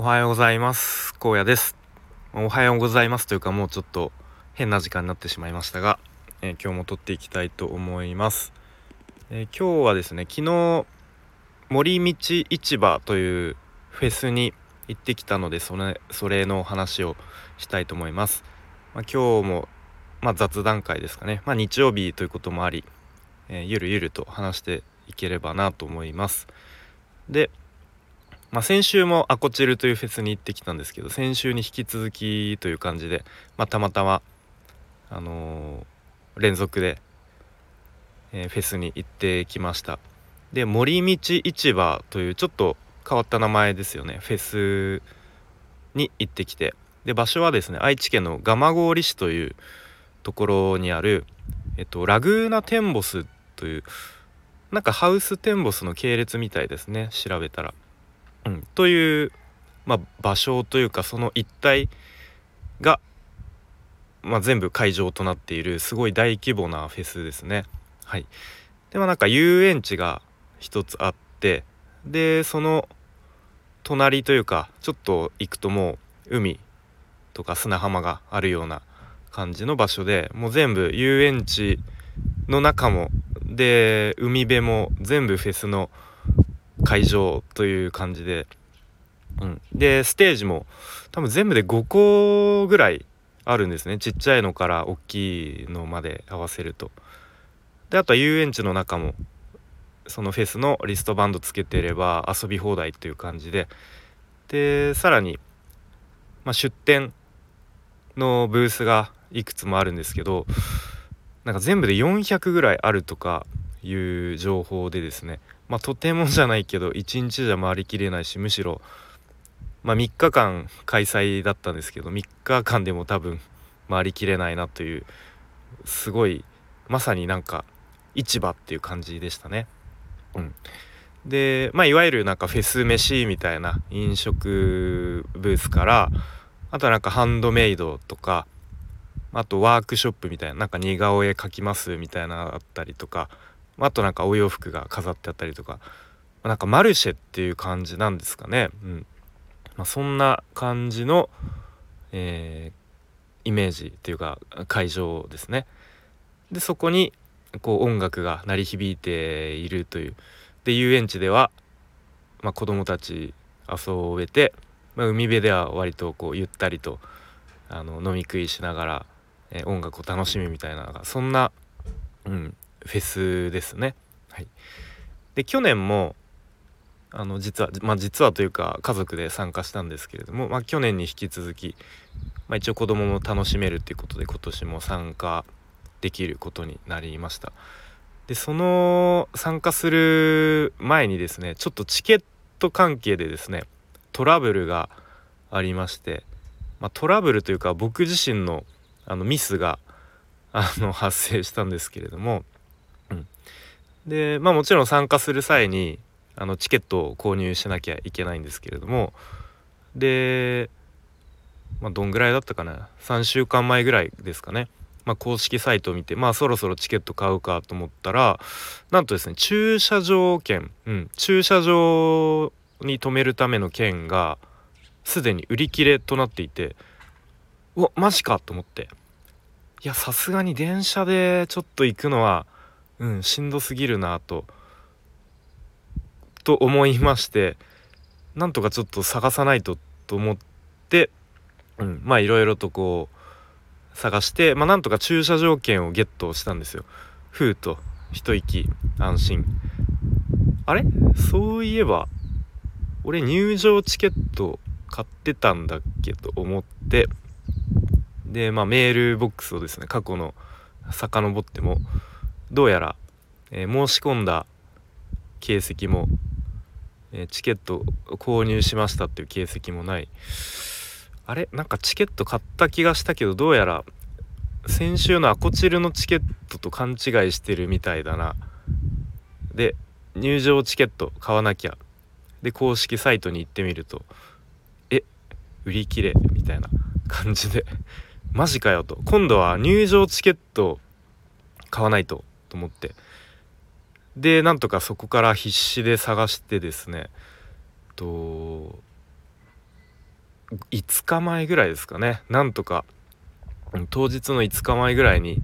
おはようございます。荒野です。おはようございますというかもうちょっと変な時間になってしまいましたが、えー、今日も撮っていきたいと思います、えー、今日はですね昨日森道市場というフェスに行ってきたのでそれそれの話をしたいと思います、まあ、今日もまあ、雑談会ですかね、まあ、日曜日ということもあり、えー、ゆるゆると話していければなと思います。でまあ、先週もアコチルというフェスに行ってきたんですけど先週に引き続きという感じで、まあ、たまたま、あのー、連続で、えー、フェスに行ってきました。で森道市場というちょっと変わった名前ですよね。フェスに行ってきて。で場所はですね愛知県の蒲郡市というところにある、えっと、ラグーナテンボスというなんかハウステンボスの系列みたいですね。調べたら。うん、という、まあ、場所というかその一帯が、まあ、全部会場となっているすごい大規模なフェスですね。はい、でもなんか遊園地が一つあってでその隣というかちょっと行くともう海とか砂浜があるような感じの場所でもう全部遊園地の中もで海辺も全部フェスの会場という感じで、うん、でステージも多分全部で5個ぐらいあるんですね。ちっちゃいのから大きいのまで合わせると。であとは遊園地の中もそのフェスのリストバンドつけてれば遊び放題という感じで。でさらに、まあ、出店のブースがいくつもあるんですけどなんか全部で400ぐらいあるとかいう情報でですね。まあとてもじゃないけど1日じゃ回りきれないしむしろまあ3日間開催だったんですけど3日間でも多分回りきれないなというすごいまさになんか市場っていう感じでしたね。うん、でまあいわゆるなんかフェス飯みたいな飲食ブースからあとはなんかハンドメイドとかあとワークショップみたいななんか似顔絵描きますみたいなあったりとかあとなんかお洋服が飾ってあったりとかなんかマルシェっていう感じなんですかね、うん。まあ、そんな感じの、えー、イメージっていうか会場ですね。でそこにこう音楽が鳴り響いているという。で遊園地では、まあ、子供たち遊べて、まあ、海辺では割とこうゆったりとあの飲み食いしながら、えー、音楽を楽しむみたいなそんな、うん、フェスですね。はい、で去年もあの実はまあ実はというか家族で参加したんですけれども、まあ、去年に引き続き、まあ、一応子供も楽しめるっていうことで今年も参加できることになりました。でその参加する前にですねちょっとチケット関係でですねトラブルがありまして、まあ、トラブルというか僕自身のあのミスがあの発生したんですけれどもでまあもちろん参加する際にあのチケットを購入しなきゃいけないんですけれどもで、まあ、どんぐらいだったかな？3週間前ぐらいですかね、まあ、公式サイトを見てまあそろそろチケット買うかと思ったらなんとですね駐車場券、うん、駐車場に止めるための券がすでに売り切れとなっていてうわマジかと思って。いやさすがに電車でちょっと行くのはうんしんどすぎるなと。と思いましてなんとかちょっと探さないとと思って、うん、まあいろいろとこう探して、まあ、なんとか駐車条件をゲットしたんですよ。ふうと一息安心。あれ？そういえば俺入場チケット買ってたんだっけと思って。でまあメールボックスをですね過去の遡ってもどうやら、えー、申し込んだ形跡も、えー、チケット購入しましたっていう形跡もない。あれ？なんかチケット買った気がしたけどどうやら先週のアコチルのチケットと勘違いしてるみたいだな。で入場チケット買わなきゃ。で公式サイトに行ってみるとえ？売り切れみたいな感じで。マジかよと。今度は入場チケット買わないと。と思って。でなんとかそこから必死で探してですね。と5日前ぐらいですかね。なんとか当日の5日前ぐらいに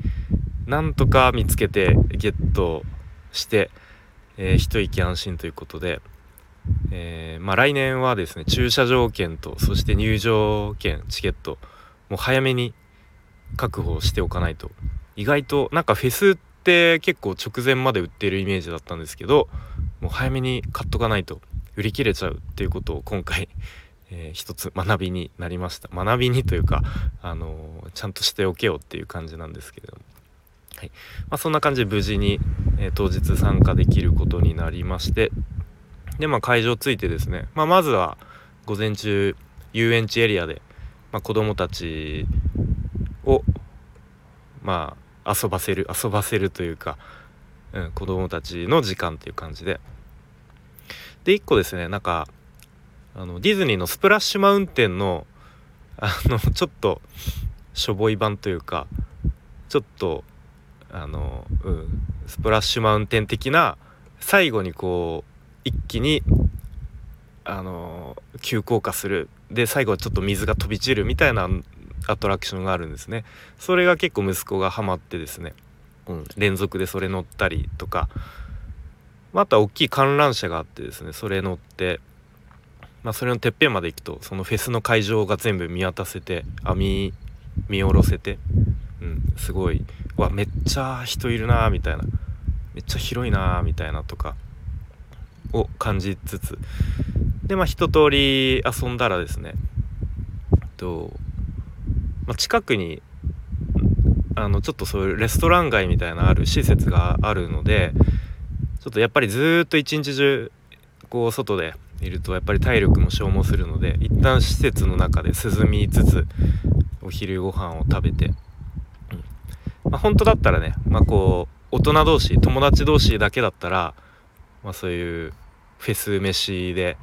なんとか見つけてゲットして、えー、一息安心ということで、えー、まあ、来年はですね駐車場券とそして入場券チケットもう早めに確保しておかないと。意外となんかフェスって結構直前まで売ってるイメージだったんですけどもう早めに買っとかないと売り切れちゃうっていうことを今回、えー、一つ学びになりました。学びにというか、あのー、ちゃんとしておけよっていう感じなんですけれども、はい。まあ、そんな感じで無事に、えー、当日参加できることになりましてでまあ会場着いてですね、まあ、まずは午前中遊園地エリアで、まあ、子供たちをまあ遊ばせる遊ばせるというか、うん、子供たちの時間っていう感じで。で1個ですねなんかあのディズニーのスプラッシュマウンテンのあのちょっとしょぼい版というかちょっとあの、うん、スプラッシュマウンテン的な最後にこう一気にあの急降下する。で最後はちょっと水が飛び散るみたいなアトラクションがあるんですね。それが結構息子がハマってですね、うん、連続でそれ乗ったりとか。また大きい観覧車があってですねそれ乗って、まあ、それのてっぺんまで行くとそのフェスの会場が全部見渡せて網見下ろせて、うん、すごい。わめっちゃ人いるなみたいな。めっちゃ広いなみたいなとか。を感じつつ。でまあ一通り遊んだらですね。と、まあ、近くにあのちょっとそういうレストラン街みたいなある施設があるのでちょっとやっぱりずっと一日中こう外でいるとやっぱり体力も消耗するので一旦施設の中で涼みつつお昼ご飯を食べて、うん。まあ、本当だったらね、まあ、こう大人同士友達同士だけだったら、まあ、そういうフェス飯で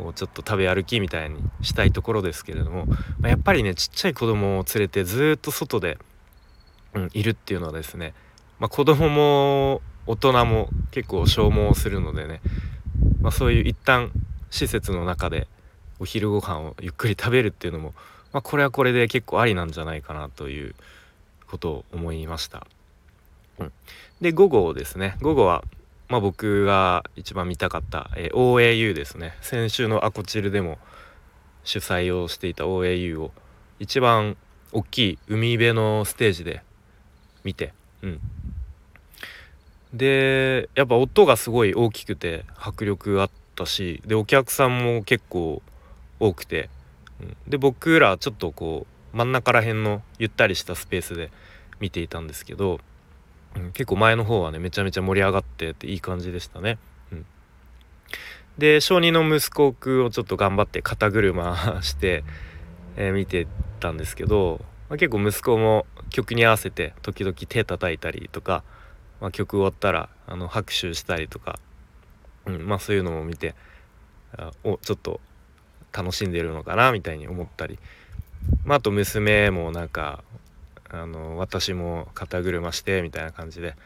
こうちょっと食べ歩きみたいにしたいところですけれども、まあ、やっぱりねちっちゃい子供を連れてずっと外で、うん、いるっていうのはですね、まあ、子供も大人も結構消耗するのでね、まあ、そういう一旦施設の中でお昼ご飯をゆっくり食べるっていうのも、まあ、これはこれで結構ありなんじゃないかなということを思いました。うん、で午後ですね午後はまあ、僕が一番見たかった、えー、OAU ですね。先週のアコチルでも主催をしていた OAU を一番大きい海辺のステージで見て、うん、でやっぱ音がすごい大きくて迫力あったしでお客さんも結構多くて、うん、で僕らちょっとこう真ん中ら辺のゆったりしたスペースで見ていたんですけどうん、結構前の方はねめちゃめちゃ盛り上がってていい感じでしたね。うん、で小児の息子くをちょっと頑張って肩車して、えー、見てたんですけど、まあ、結構息子も曲に合わせて時々手叩いたりとか、まあ、曲終わったらあの拍手したりとか、うん、まあそういうのも見てあおちょっと楽しんでるのかなみたいに思ったり、まあ、あと娘もなんかあの私も肩車してみたいな感じで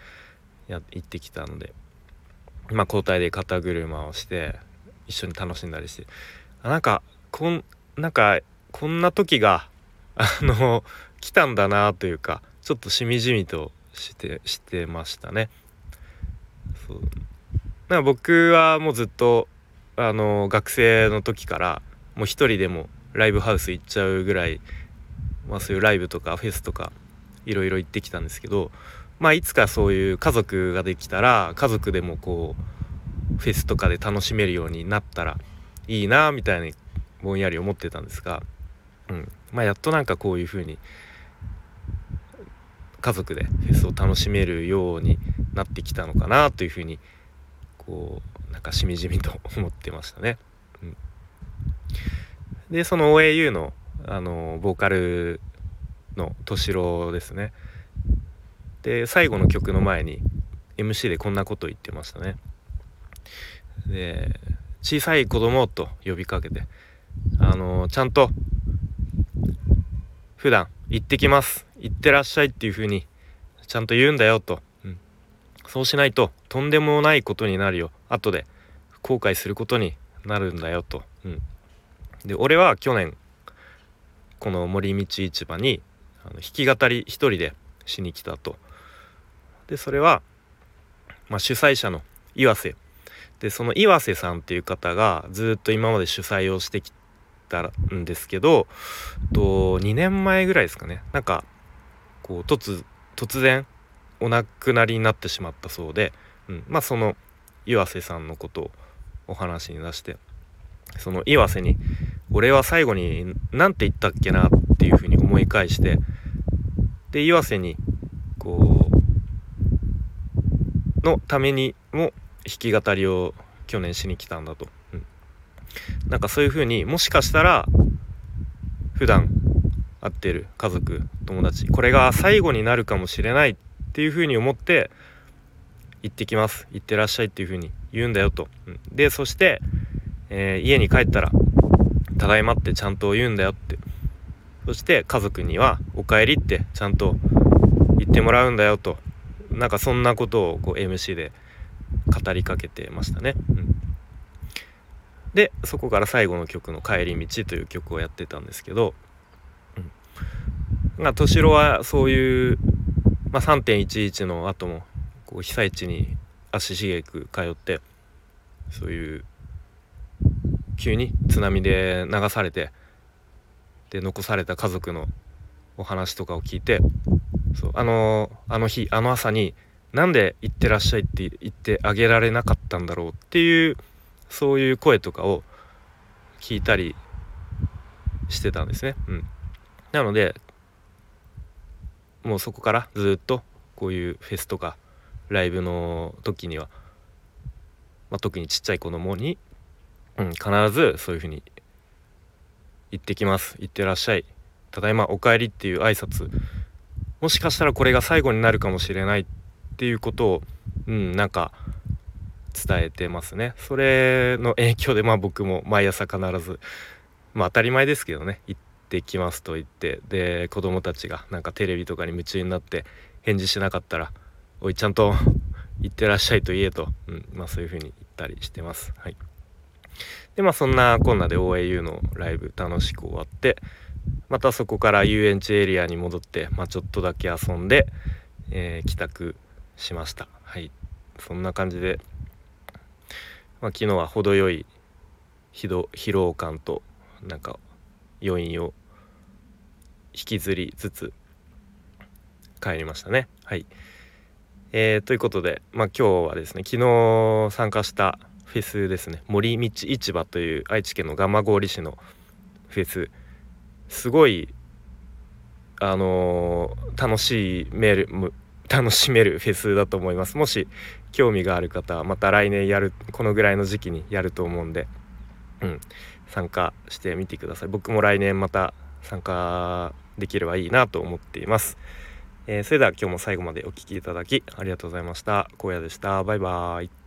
や行ってきたのでまあ交代で肩車をして一緒に楽しんだりしてあなんかこんなんかこんな時が あの来たんだなというかちょっとしみじみとしてしてましたね。そうなんか僕はもうずっとあの学生の時からもう一人でもライブハウス行っちゃうぐらいまあ、そういうライブとかフェスとかいろいろ行ってきたんですけどまあいつかそういう家族ができたら家族でもこうフェスとかで楽しめるようになったらいいなみたいにぼんやり思ってたんですが、うんまあ、やっとなんかこういう風に家族でフェスを楽しめるようになってきたのかなというふうにこうなんかしみじみと思ってましたね。うん、でその OAU のあのボーカルの敏郎ですね。で最後の曲の前に MC でこんなこと言ってましたね。で小さい子供と呼びかけてあのちゃんと普段行ってきます。行ってらっしゃいっていう風にちゃんと言うんだよと、うん、そうしないととんでもないことになるよ。後で後悔することになるんだよと、うん、で俺は去年この森道市場にあの弾き語り一人でしに来たと。でそれは、まあ、主催者の岩瀬。でその岩瀬さんっていう方がずっと今まで主催をしてきたんですけどと2年前ぐらいですかね。なんかこう突突然お亡くなりになってしまったそうで、うん、まあその岩瀬さんのことをお話に出してその岩瀬に「俺は最後に何て言ったっけな」っていうふうに思い返してで岩瀬にこうのためにも弾き語りを去年しに来たんだと、うん、なんかそういうふうにもしかしたら普段会ってる家族友達これが最後になるかもしれないっていうふうに思って行ってきます。行ってらっしゃいっていうふうに言うんだよと、うん、でそして、えー、家に帰ったら「ただいま」ってちゃんと言うんだよって。そして家族には「おかえり」ってちゃんと言ってもらうんだよと。なんかそんなことをこう MC で語りかけてましたね。うん、でそこから最後の曲の「帰り道」という曲をやってたんですけど、うん、まあ敏郎はそういう、まあ、3.11の後もこう被災地に足しげく通ってそういう急に津波で流されてで残された家族のお話とかを聞いてそうあのあの日あの朝になんで行ってらっしゃいって言ってあげられなかったんだろうっていうそういう声とかを聞いたりしてたんですね。うん、なのでもうそこからずっとこういうフェスとかライブの時には、まあ、特にちっちゃい子供に、うん、必ずそういうふうに「行ってきます。行ってらっしゃい。ただいまお帰り」っていう挨拶。もしかしたらこれが最後になるかもしれないっていうことを、うん、なんか伝えてますね。それの影響でまあ僕も毎朝必ずまあ当たり前ですけどね行ってきますと言って。で子供たちがなんかテレビとかに夢中になって返事しなかったら「おいちゃんと 行ってらっしゃい」と言えと、うんまあ、そういう風に言ったりしてます。はい。でまあそんなこんなで OAU のライブ楽しく終わってまたそこから遊園地エリアに戻って、まあ、ちょっとだけ遊んで、えー、帰宅しました。はい。そんな感じで、まあ、昨日は程よい疲労感となんか余韻を引きずりつつ帰りましたね。はい。えー、ということで、まあ、今日はですね昨日参加したフェスですね。森道市場という愛知県の蒲郡市のフェス。すごいあのー、楽しめる楽しめるフェスだと思います。もし興味がある方はまた来年やるこのぐらいの時期にやると思うんで、うん、参加してみてください。僕も来年また参加できればいいなと思っています、えー、それでは今日も最後までお聴きいただきありがとうございました。荒野でした。バイバーイ。